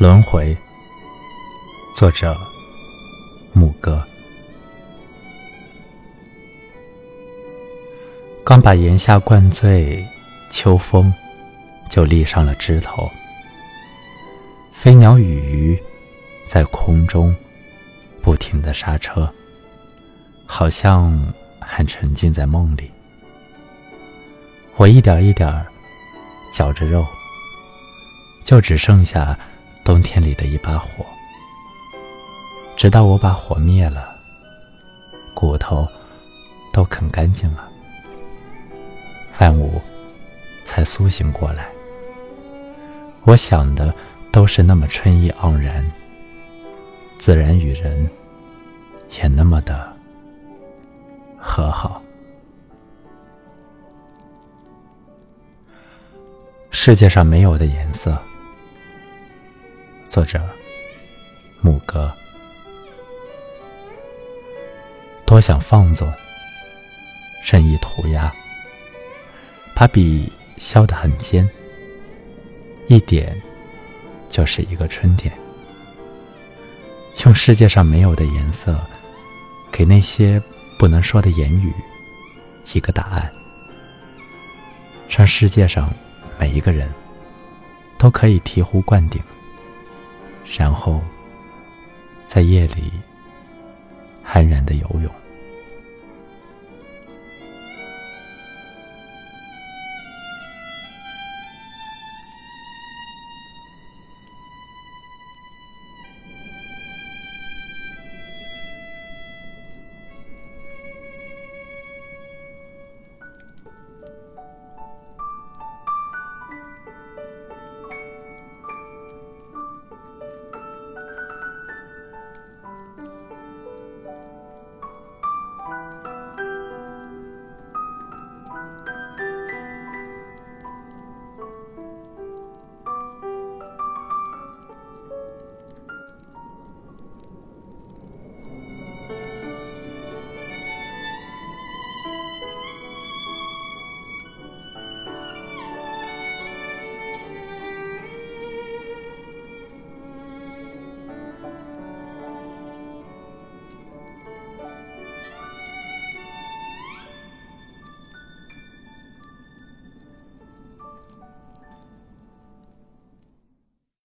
轮回，作者牧歌。刚把檐下灌醉，秋风就立上了枝头。飞鸟与鱼在空中不停的刹车，好像还沉浸在梦里。我一点一点嚼着肉，就只剩下冬天里的一把火。直到我把火灭了，骨头都啃干净了，万物才苏醒过来。我想的都是那么春意盎然，自然与人也那么的和好。世界上没有的颜色。作者：牧歌。多想放纵，任意涂鸦，把笔削得很尖，一点就是一个春天。用世界上没有的颜色，给那些不能说的言语一个答案，让世界上。每一个人都可以醍醐灌顶，然后在夜里安然的游泳。